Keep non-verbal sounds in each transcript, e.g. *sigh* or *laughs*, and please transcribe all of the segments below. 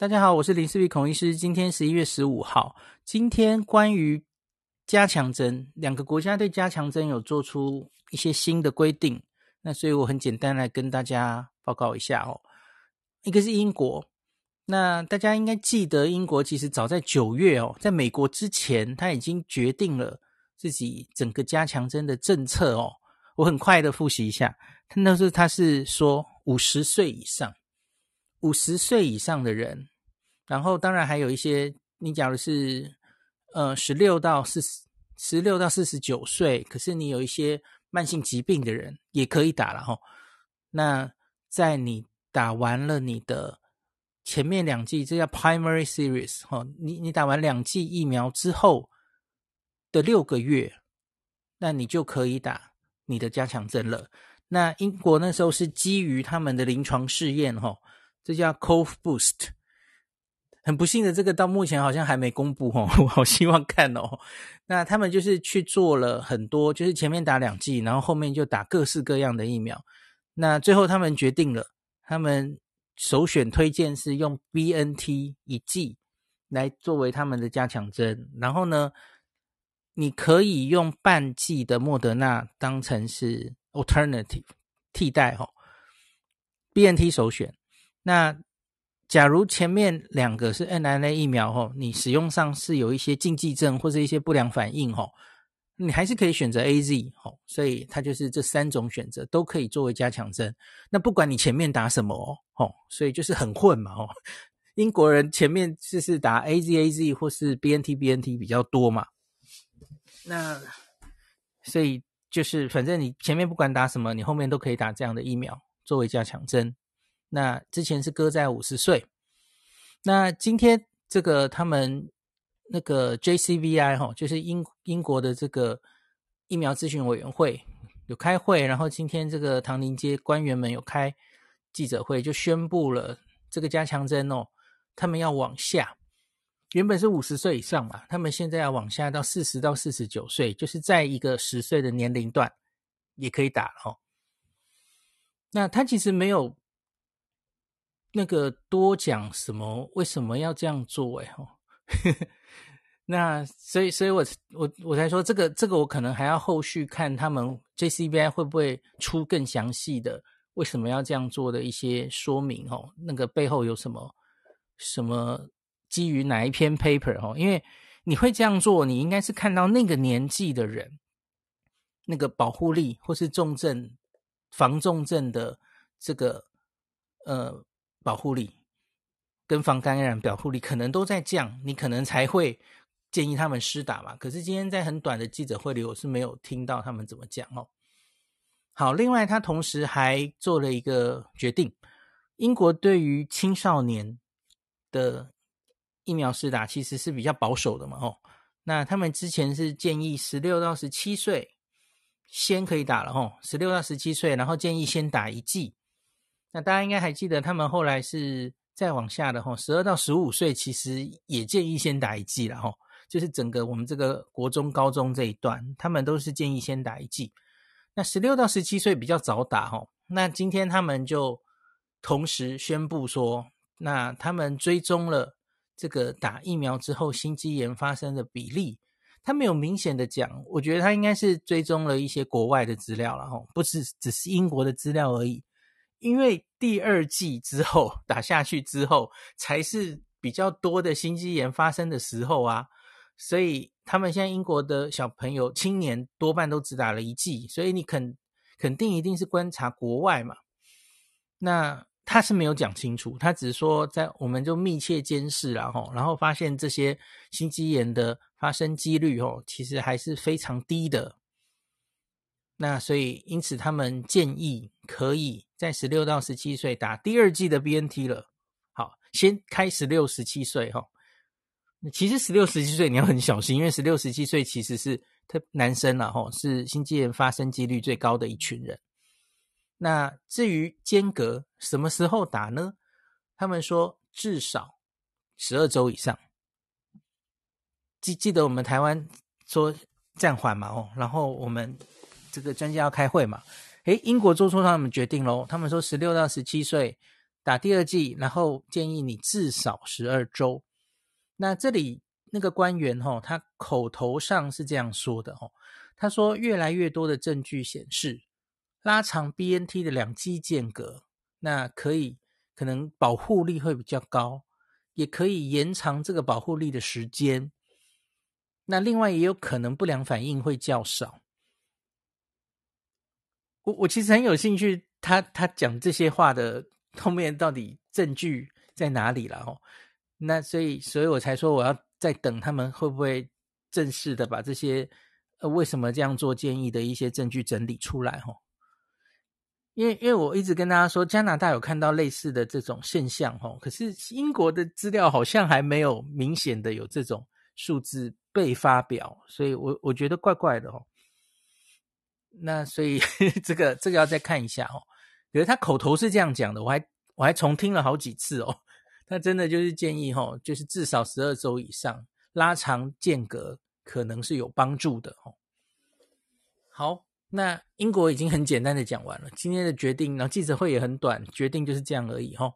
大家好，我是林思碧孔医师。今天十一月十五号，今天关于加强针，两个国家对加强针有做出一些新的规定。那所以我很简单来跟大家报告一下哦。一个是英国，那大家应该记得，英国其实早在九月哦，在美国之前，他已经决定了自己整个加强针的政策哦。我很快的复习一下，那时候他是说五十岁以上。五十岁以上的人，然后当然还有一些，你假如是呃十六到四十，十六到四十九岁，可是你有一些慢性疾病的人也可以打了哈。那在你打完了你的前面两剂，这叫 primary series 哈，你你打完两剂疫苗之后的六个月，那你就可以打你的加强针了。那英国那时候是基于他们的临床试验哈。这叫 Cove Boost，很不幸的，这个到目前好像还没公布哦，我 *laughs* 好希望看哦。那他们就是去做了很多，就是前面打两剂，然后后面就打各式各样的疫苗。那最后他们决定了，他们首选推荐是用 BNT 一剂来作为他们的加强针，然后呢，你可以用半剂的莫德纳当成是 alternative 替代哦。BNT 首选。那假如前面两个是 mRNA 疫苗吼，你使用上是有一些禁忌症或者一些不良反应吼，你还是可以选择 AZ 吼，所以它就是这三种选择都可以作为加强针。那不管你前面打什么哦，所以就是很混嘛哦。英国人前面就是打 AZ AZ 或是 BNT BNT 比较多嘛，那所以就是反正你前面不管打什么，你后面都可以打这样的疫苗作为加强针。那之前是搁在五十岁，那今天这个他们那个 JCVI 哈，就是英英国的这个疫苗咨询委员会有开会，然后今天这个唐宁街官员们有开记者会，就宣布了这个加强针哦，他们要往下，原本是五十岁以上嘛，他们现在要往下到四十到四十九岁，就是在一个十岁的年龄段也可以打哦。那他其实没有。那个多讲什么？为什么要这样做？哎，吼，*laughs* 那所以，所以我我我才说这个这个，我可能还要后续看他们 JCVI 会不会出更详细的为什么要这样做的一些说明？哦，那个背后有什么什么基于哪一篇 paper？哦，因为你会这样做，你应该是看到那个年纪的人那个保护力，或是重症防重症的这个呃。保护力跟防感染保护力可能都在降，你可能才会建议他们施打嘛。可是今天在很短的记者会里，我是没有听到他们怎么讲哦。好，另外他同时还做了一个决定，英国对于青少年的疫苗施打其实是比较保守的嘛哦。那他们之前是建议十六到十七岁先可以打了哦，十六到十七岁，然后建议先打一剂。那大家应该还记得，他们后来是再往下的吼，十二到十五岁其实也建议先打一剂了吼，就是整个我们这个国中、高中这一段，他们都是建议先打一剂。那十六到十七岁比较早打吼，那今天他们就同时宣布说，那他们追踪了这个打疫苗之后心肌炎发生的比例，他没有明显的讲，我觉得他应该是追踪了一些国外的资料了哈，不是只是英国的资料而已。因为第二季之后打下去之后，才是比较多的心肌炎发生的时候啊，所以他们现在英国的小朋友、青年多半都只打了一剂，所以你肯肯定一定是观察国外嘛。那他是没有讲清楚，他只是说在我们就密切监视然后，然后发现这些心肌炎的发生几率哦，其实还是非常低的。那所以因此他们建议可以。在十六到十七岁打第二剂的 BNT 了，好，先开十六、十七岁哈。其实十六、十七岁你要很小心，因为十六、十七岁其实是特男生了哈，是心肌炎发生几率最高的一群人。那至于间隔什么时候打呢？他们说至少十二周以上。记记得我们台湾说暂缓嘛哦，然后我们这个专家要开会嘛。诶，英国做出他们决定喽。他们说，十六到十七岁打第二剂，然后建议你至少十二周。那这里那个官员哈，他口头上是这样说的哦，他说越来越多的证据显示，拉长 BNT 的两剂间隔，那可以可能保护力会比较高，也可以延长这个保护力的时间。那另外也有可能不良反应会较少。我我其实很有兴趣他，他讲这些话的后面到底证据在哪里了哦？那所以所以我才说我要再等他们会不会正式的把这些呃为什么这样做建议的一些证据整理出来哦？因为因为我一直跟大家说加拿大有看到类似的这种现象哦，可是英国的资料好像还没有明显的有这种数字被发表，所以我我觉得怪怪的哦。那所以这个这个要再看一下哦，可是他口头是这样讲的，我还我还重听了好几次哦。他真的就是建议哦，就是至少十二周以上拉长间隔可能是有帮助的哦。好，那英国已经很简单的讲完了今天的决定，然后记者会也很短，决定就是这样而已哦。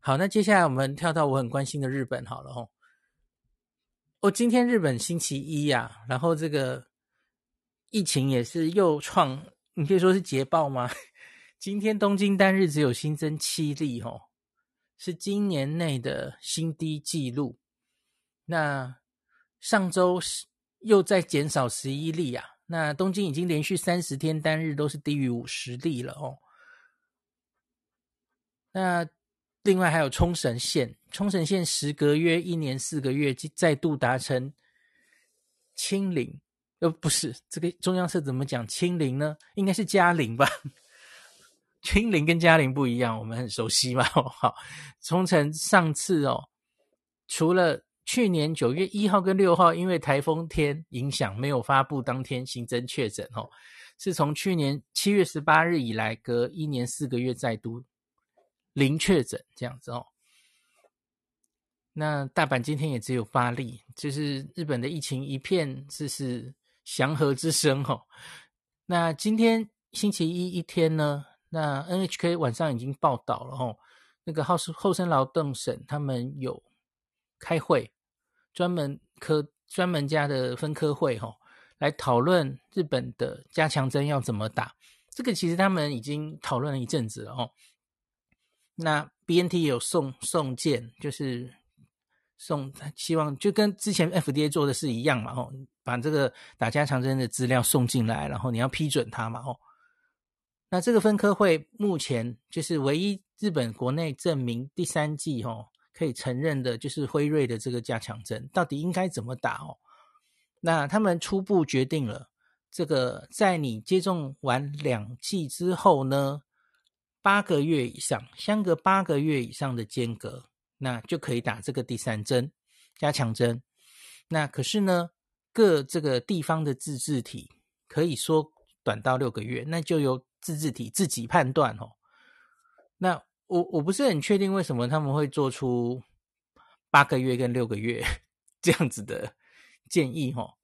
好，那接下来我们跳到我很关心的日本好了哦。哦，今天日本星期一呀，然后这个。疫情也是又创，你可以说是捷报吗？*laughs* 今天东京单日只有新增七例，哦，是今年内的新低纪录。那上周又再减少十一例啊，那东京已经连续三十天单日都是低于五十例了哦。那另外还有冲绳县，冲绳县时隔约一年四个月再度达成清零。不是这个中央社怎么讲清零呢？应该是加零吧？*laughs* 清零跟加零不一样，我们很熟悉嘛。*laughs* 好，冲绳上次哦，除了去年九月一号跟六号因为台风天影响没有发布当天新增确诊哦，是从去年七月十八日以来隔一年四个月再度零确诊这样子哦。那大阪今天也只有八例，就是日本的疫情一片就是。祥和之声哦，那今天星期一一天呢，那 NHK 晚上已经报道了哦，那个厚厚生劳动省他们有开会，专门科专门家的分科会哈，来讨论日本的加强针要怎么打。这个其实他们已经讨论了一阵子了哦。那 BNT 有送送件，就是。送希望就跟之前 FDA 做的是一样嘛，吼，把这个打加强针的资料送进来，然后你要批准它嘛，吼。那这个分科会目前就是唯一日本国内证明第三季，吼，可以承认的就是辉瑞的这个加强针，到底应该怎么打哦？那他们初步决定了，这个在你接种完两剂之后呢，八个月以上，相隔八个月以上的间隔。那就可以打这个第三针加强针。那可是呢，各这个地方的自治体可以缩短到六个月，那就由自治体自己判断哦。那我我不是很确定为什么他们会做出八个月跟六个月 *laughs* 这样子的建议哦。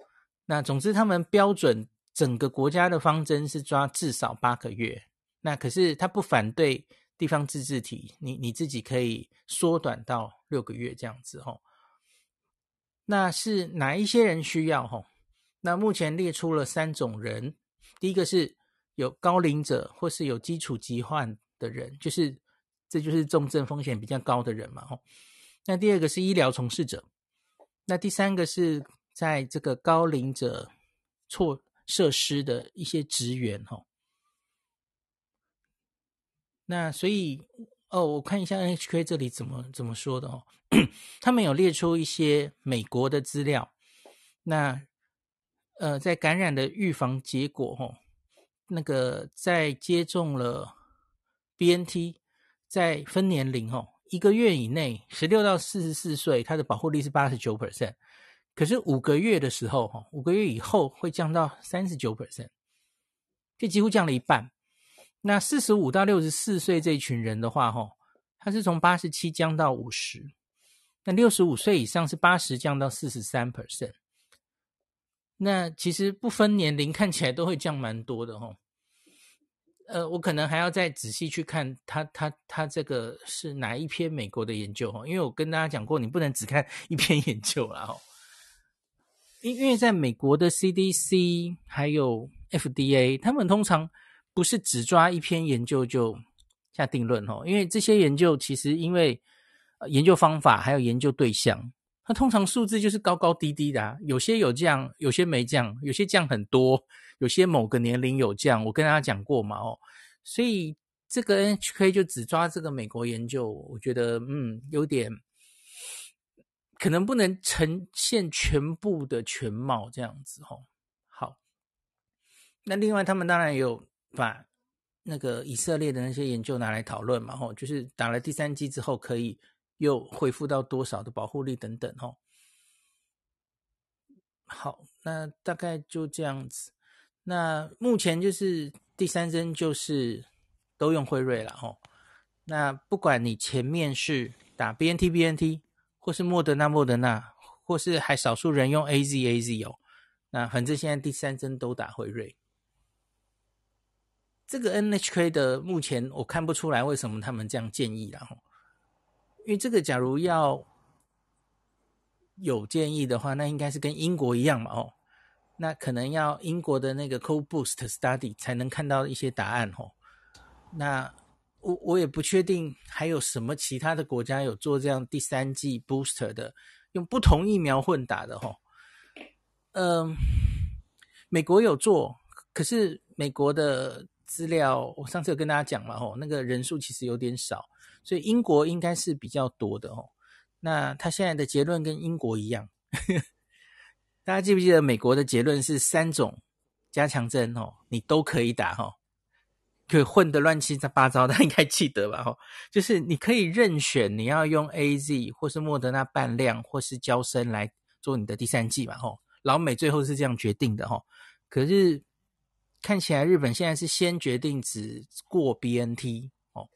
那总之，他们标准整个国家的方针是抓至少八个月。那可是他不反对。地方自治体，你你自己可以缩短到六个月这样子吼。那是哪一些人需要吼？那目前列出了三种人，第一个是有高龄者或是有基础疾患的人，就是这就是重症风险比较高的人嘛吼。那第二个是医疗从事者，那第三个是在这个高龄者措设施的一些职员吼。那所以哦，我看一下 NHK 这里怎么怎么说的哦，*coughs* 他们有列出一些美国的资料。那呃，在感染的预防结果哦，那个在接种了 BNT，在分年龄哦，一个月以内，十六到四十四岁，它的保护力是八十九 percent，可是五个月的时候哈，五个月以后会降到三十九 percent，就几乎降了一半。那四十五到六十四岁这群人的话，吼，他是从八十七降到五十。那六十五岁以上是八十降到四十三 percent。那其实不分年龄，看起来都会降蛮多的，吼。呃，我可能还要再仔细去看他他他这个是哪一篇美国的研究哈，因为我跟大家讲过，你不能只看一篇研究啦哈。因因为在美国的 CDC 还有 FDA，他们通常不是只抓一篇研究就下定论哦，因为这些研究其实因为研究方法还有研究对象，它通常数字就是高高低低的啊，有些有降，有些没降，有些降很多。有些某个年龄有降，我跟大家讲过嘛，哦，所以这个 NHK 就只抓这个美国研究，我觉得嗯有点可能不能呈现全部的全貌这样子哦。好，那另外他们当然有把那个以色列的那些研究拿来讨论嘛，吼，就是打了第三剂之后可以又恢复到多少的保护力等等，吼。好，那大概就这样子。那目前就是第三针就是都用辉瑞了吼，那不管你前面是打 BNT BNT 或是莫德纳莫德纳，或是还少数人用 AZ AZ 哦，那反正现在第三针都打辉瑞。这个 NHK 的目前我看不出来为什么他们这样建议了，因为这个假如要有建议的话，那应该是跟英国一样嘛哦。那可能要英国的那个 CO-BOOST Study 才能看到一些答案哦。那我我也不确定还有什么其他的国家有做这样第三季 Booster 的，用不同疫苗混打的吼。嗯，美国有做，可是美国的资料我上次有跟大家讲了吼，那个人数其实有点少，所以英国应该是比较多的吼。那他现在的结论跟英国一样。*laughs* 大家记不记得美国的结论是三种加强针哦，你都可以打哈，可混得乱七八糟，大家应该记得吧哈？就是你可以任选你要用 AZ 或是莫德纳半量或是娇生来做你的第三剂嘛吼。老美最后是这样决定的吼，可是看起来日本现在是先决定只过 BNT 哦，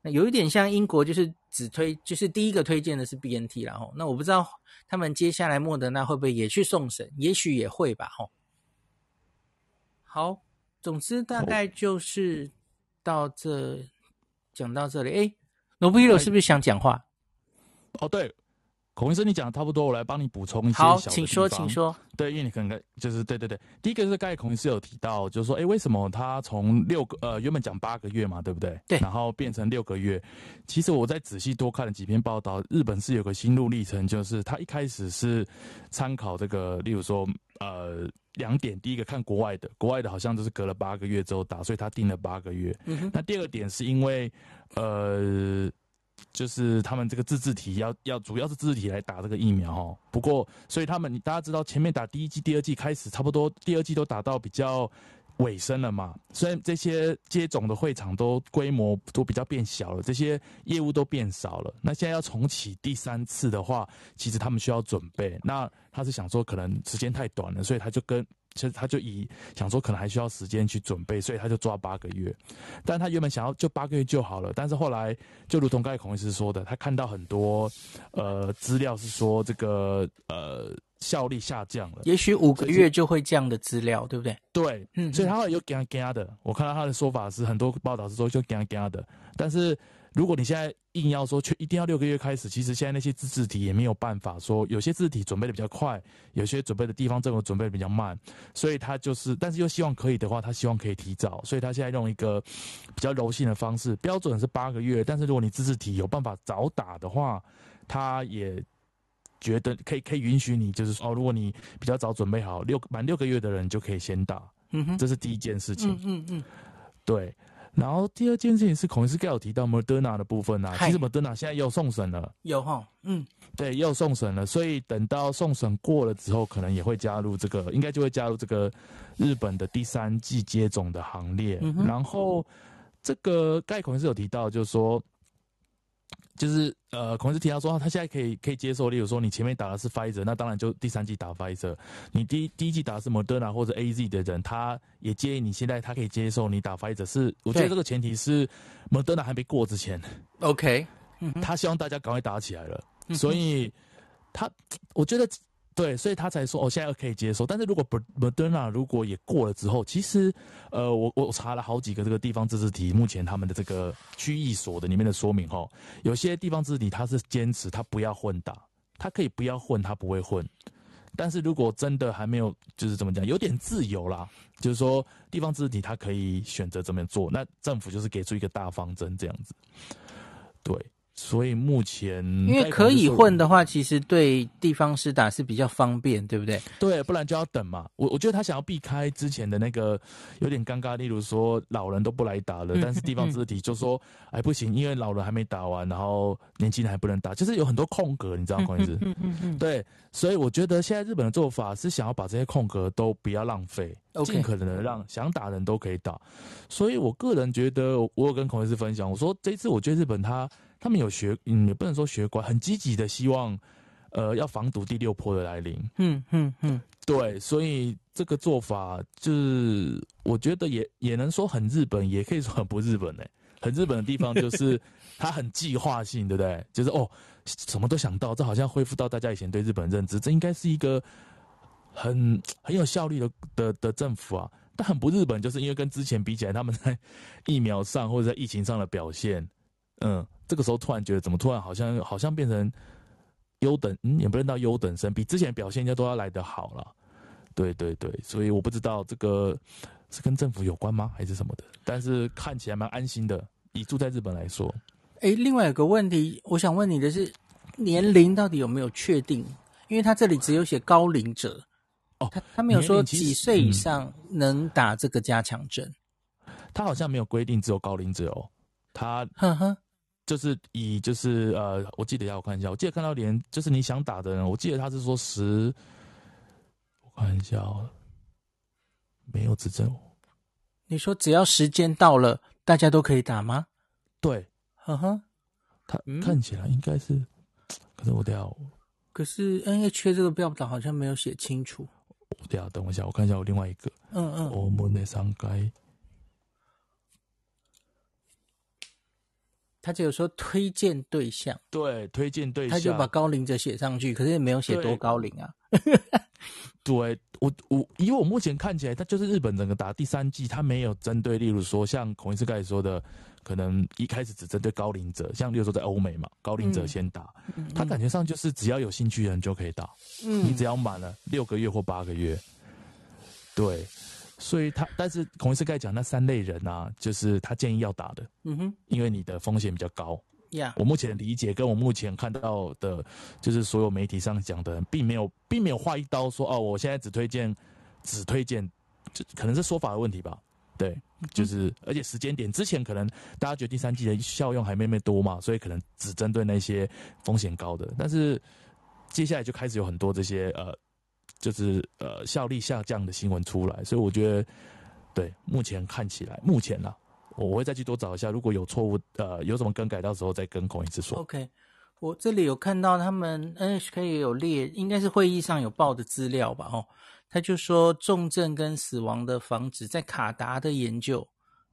那有一点像英国就是。只推就是第一个推荐的是 BNT 然后，那我不知道他们接下来莫德纳会不会也去送审，也许也会吧吼。好，总之大概就是到这讲到这里。哎，罗布伊罗是不是想讲话？哦，对。孔医生，你讲的差不多，我来帮你补充一些。好，请说，请说。对，因为你可能就是对对对，第一个是刚才孔医师有提到，就是说，哎，为什么他从六个呃原本讲八个月嘛，对不对？对。然后变成六个月，其实我在仔细多看了几篇报道，日本是有个心路历程，就是他一开始是参考这个，例如说呃两点，第一个看国外的，国外的好像都是隔了八个月之后打，所以他定了八个月。嗯哼。那第二个点是因为呃。就是他们这个自治体要要主要是自治体来打这个疫苗哦。不过，所以他们大家知道前面打第一季、第二季开始差不多，第二季都打到比较尾声了嘛。虽然这些接种的会场都规模都比较变小了，这些业务都变少了。那现在要重启第三次的话，其实他们需要准备。那他是想说，可能时间太短了，所以他就跟。其实他就以想说可能还需要时间去准备，所以他就抓八个月。但他原本想要就八个月就好了，但是后来就如同刚才孔医师说的，他看到很多呃资料是说这个呃效力下降了，也许五个月就会降的资料，对不对？对，嗯，所以他会有给他的。我看到他的说法是很多报道是说就给他的，但是。如果你现在硬要说，却一定要六个月开始，其实现在那些自制体也没有办法说，有些自制体准备的比较快，有些准备的地方政府准备的比较慢，所以他就是，但是又希望可以的话，他希望可以提早，所以他现在用一个比较柔性的方式，标准是八个月，但是如果你自制体有办法早打的话，他也觉得可以可以允许你，就是说，哦，如果你比较早准备好，六满六个月的人就可以先打，嗯哼，这是第一件事情，嗯嗯嗯，对。然后第二件事情是，孔医师刚有提到 Moderna 的部分啊，其实 Moderna 现在又送审了，有哈，嗯，对，又送审了，所以等到送审过了之后，可能也会加入这个，应该就会加入这个日本的第三季接种的行列。嗯、然后这个盖孔医师有提到，就是说。就是呃，孔医师提到说，他现在可以可以接受，例如说你前面打的是 Pfizer，那当然就第三季打 Pfizer。你第一第一季打的是 Moderna 或者 AZ 的人，他也建议你现在他可以接受你打 Pfizer。是，我觉得这个前提是 Moderna 还没过之前。OK，他希望大家赶快打起来了，所以他我觉得对，所以他才说哦，现在可以接受。但是如果 Moderna 如果也过了之后，其实呃，我我查了好几个这个地方自治体，目前他们的这个区域所的里面的说明哈，有些地方自治体他是坚持他不要混打，他可以不要混，他不会混。但是如果真的还没有，就是怎么讲，有点自由啦，就是说地方自治体他可以选择怎么做，那政府就是给出一个大方针这样子，对。所以目前，因为可以混的话，其实对地方师打是比较方便，对不对？对，不然就要等嘛。我我觉得他想要避开之前的那个有点尴尬，例如说老人都不来打了，但是地方自治体就说，哎不行，因为老人还没打完，然后年轻人还不能打，就是有很多空格，你知道吗？孔医师，嗯嗯嗯，对，所以我觉得现在日本的做法是想要把这些空格都不要浪费，尽可能的让想打的人都可以打。所以我个人觉得，我有跟孔医师分享，我说这一次我觉得日本他。他们有学，嗯，也不能说学乖，很积极的希望，呃，要防堵第六波的来临。嗯嗯嗯，对，所以这个做法就是，我觉得也也能说很日本，也可以说很不日本呢、欸。很日本的地方就是，*laughs* 它很计划性，对不对？就是哦，什么都想到，这好像恢复到大家以前对日本认知，这应该是一个很很有效率的的的政府啊。但很不日本，就是因为跟之前比起来，他们在疫苗上或者在疫情上的表现，嗯。这个时候突然觉得，怎么突然好像好像变成优等，嗯，也不能到优等生，比之前表现应该都要来得好了。对对对，所以我不知道这个是跟政府有关吗，还是什么的？但是看起来蛮安心的，以住在日本来说。哎，另外有个问题，我想问你的是，年龄到底有没有确定？因为他这里只有写高龄者，哦，他他没有说几岁以上能打这个加强针，嗯，他好像没有规定只有高龄者哦，他呵呵。就是以就是呃，我记得要我看一下，我记得看到连就是你想打的人，我记得他是说十，我看一下哦，没有指证。你说只要时间到了，大家都可以打吗？对，呵呵，他看起来应该是，嗯、可是我等下，可是 NHK 这个标榜好像没有写清楚。我等下等我一下，我看一下我另外一个，嗯嗯，我们的上该。他只有说推荐对象，对，推荐对象，他就把高龄者写上去，可是也没有写多高龄啊。对，我我以我目前看起来，他就是日本整个打第三季，他没有针对，例如说像孔医师刚才说的，可能一开始只针对高龄者，像例如说在欧美嘛，高龄者先打，嗯、他感觉上就是只要有兴趣的人就可以打，嗯，你只要满了六个月或八个月，对。所以他，但是孔医师刚才讲那三类人啊，就是他建议要打的，嗯哼，因为你的风险比较高。呀，我目前的理解跟我目前看到的，就是所有媒体上讲的，并没有，并没有划一刀说哦，我现在只推荐，只推荐，这可能是说法的问题吧。对，就是而且时间点之前可能大家觉得第三季的效用还没那么多嘛，所以可能只针对那些风险高的，但是接下来就开始有很多这些呃。就是呃效力下降的新闻出来，所以我觉得对目前看起来，目前呢、啊，我会再去多找一下，如果有错误呃有什么更改，到时候再跟孔医师说。OK，我这里有看到他们 NHK 也有列，应该是会议上有报的资料吧？哦，他就说重症跟死亡的防止，在卡达的研究，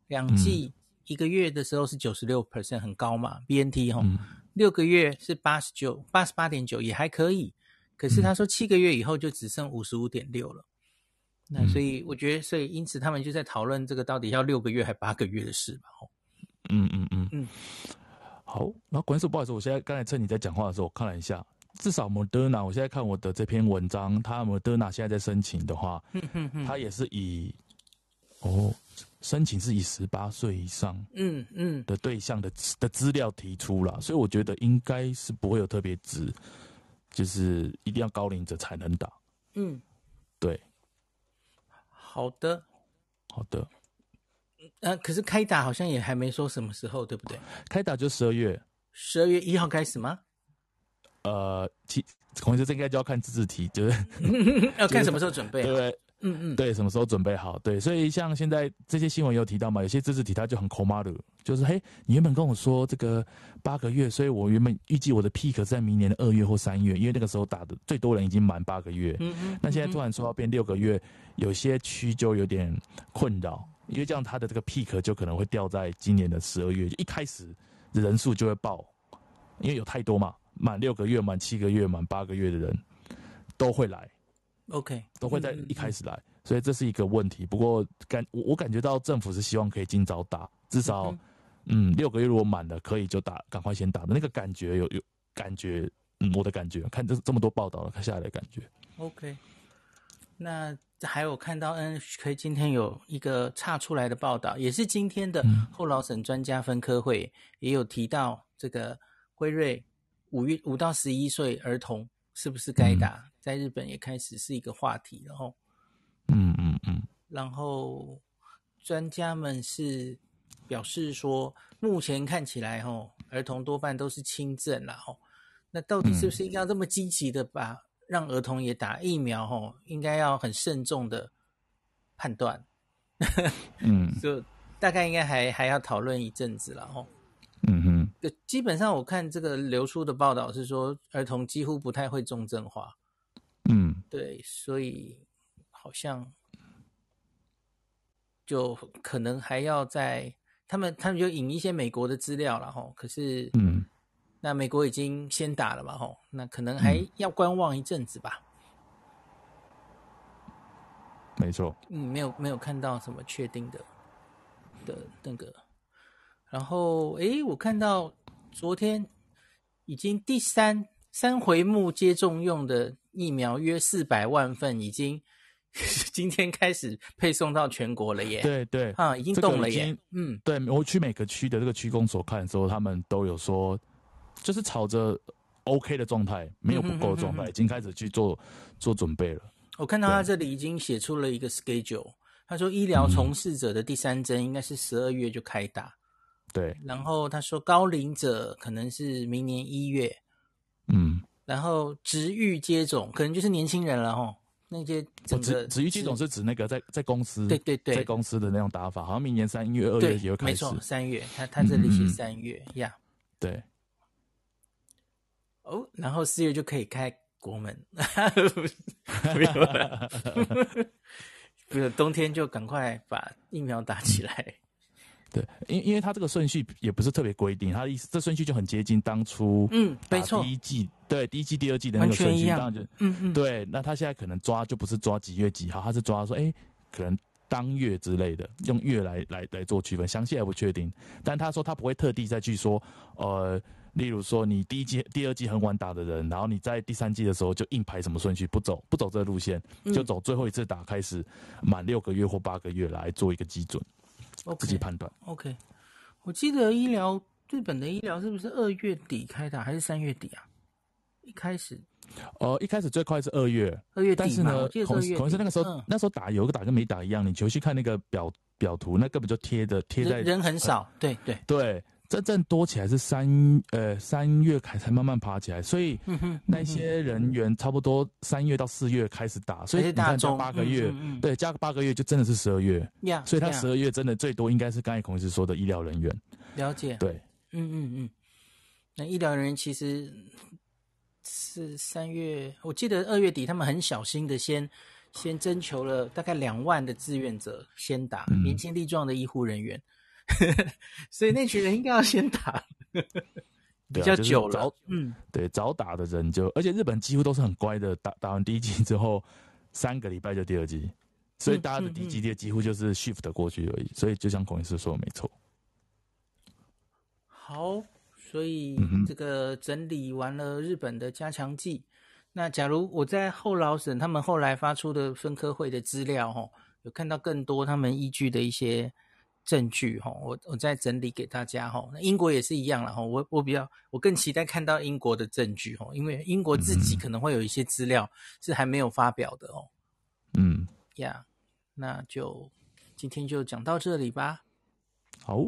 两剂一个月的时候是九十六 percent 很高嘛，BNT 哈、哦，六、嗯、个月是八十九八十八点九也还可以。可是他说七个月以后就只剩五十五点六了，嗯、那所以我觉得，所以因此他们就在讨论这个到底要六个月还八个月的事吧？嗯嗯嗯嗯。好，然后关师，不好意思，我现在刚才趁你在讲话的时候，我看了一下，至少 Moderna，我现在看我的这篇文章，他 Moderna 现在在申请的话，他也是以哦，申请是以十八岁以上嗯嗯的对象的的资料提出了，所以我觉得应该是不会有特别值。就是一定要高龄者才能打，嗯，对，好的，好的，呃，可是开打好像也还没说什么时候，对不对？开打就十二月，十二月一号开始吗？呃，其孔医生这应该就要看自治体，就是 *laughs* 要看什么时候准备，*laughs* 对。嗯嗯，对，什么时候准备好？对，所以像现在这些新闻有提到嘛，有些自治体他就很抠马的，就是嘿，你原本跟我说这个八个月，所以我原本预计我的 peak 是在明年的二月或三月，因为那个时候打的最多人已经满八个月。嗯嗯。那现在突然说要变六个月，有些区就有点困扰，因为这样它的这个 peak 就可能会掉在今年的十二月，一开始人数就会爆，因为有太多嘛，满六个月、满七个月、满八个月的人。都会来，OK，都会在一开始来，所以这是一个问题。不过感我我感觉到政府是希望可以尽早打，至少嗯六个月如果满了可以就打，赶快先打的那个感觉有有感觉，嗯，我的感觉看这这么多报道了看下来的感觉，OK。那还有看到 NHK 今天有一个差出来的报道，也是今天的后老省专家分科会也有提到这个辉瑞五月五到十一岁儿童。是不是该打？在日本也开始是一个话题，然后，嗯嗯嗯，然后专家们是表示说，目前看起来，吼，儿童多半都是轻症了，吼，那到底是不是应该要这么积极的把让儿童也打疫苗？吼，应该要很慎重的判断，*laughs* 嗯，就大概应该还还要讨论一阵子了，吼。对，基本上我看这个流出的报道是说，儿童几乎不太会重症化。嗯，对，所以好像就可能还要在他们，他们就引一些美国的资料了哈。可是，嗯，那美国已经先打了嘛吼，那可能还要观望一阵子吧。没错。嗯，没有没有看到什么确定的的那个。然后，诶，我看到昨天已经第三三回目接种用的疫苗约四百万份，已经 *laughs* 今天开始配送到全国了耶！对对，啊，已经动了耶！这个、嗯，对，我去每个区的这个区公所看的时候，他们都有说，就是朝着 OK 的状态，没有不够的状态，嗯、哼哼哼已经开始去做做准备了。我看到他这里已经写出了一个 schedule，他说医疗从事者的第三针应该是十二月就开打。对，然后他说高龄者可能是明年一月，嗯，然后职域接种可能就是年轻人了哈，那些整个职域接种是指那个在在公司，对对对，在公司的那种打法，好像明年三月、二月也会开始，没错，三月，他他这里写三月呀，对，哦，然后四月就可以开国门，*laughs* 没有了，*laughs* 不是冬天就赶快把疫苗打起来。嗯对，因因为他这个顺序也不是特别规定，他的意思这顺序就很接近当初，嗯，没错，第一季对第一季、第二季的那个顺序，当然就，嗯嗯，对，那他现在可能抓就不是抓几月几号，他是抓说，哎，可能当月之类的，用月来来来做区分，详细还不确定。但他说他不会特地再去说，呃，例如说你第一季、第二季很晚打的人，然后你在第三季的时候就硬排什么顺序，不走不走这个路线，就走最后一次打开始满六个月或八个月来做一个基准。自己判断。OK，我记得医疗日本的医疗是不是二月底开打还是三月底啊？一开始，呃，一开始最快是二月，二月底。但是呢，可能是那个时候，嗯、那时候打有个打跟没打一样。你回去看那个表表图，那根本就贴的贴在人，人很少。呃、对对对。真正多起来是三呃三月开才慢慢爬起来，所以那些人员差不多三月到四月开始打，所以你看加八个月，对，加个八个月就真的是十二月。所以他十二月真的最多应该是刚才孔医师说的医疗人员。了解。对，嗯嗯嗯。那医疗人员其实是三月，我记得二月底他们很小心的先先征求了大概两万的志愿者先打，嗯、年轻力壮的医护人员。*laughs* 所以那群人应该要先打，*laughs* 比较久了。啊就是、嗯，对，早打的人就，而且日本几乎都是很乖的，打打完第一季之后三个礼拜就第二季，所以大家的第一季、第二几乎就是 shift 过去而已。所以就像孔医师说的没错。好，所以这个整理完了日本的加强剂，那假如我在后老省他们后来发出的分科会的资料，哦，有看到更多他们依据的一些。证据哈，我我再整理给大家哈。那英国也是一样了哈，我我比较我更期待看到英国的证据哈，因为英国自己可能会有一些资料是还没有发表的哦。嗯，呀，yeah, 那就今天就讲到这里吧。好。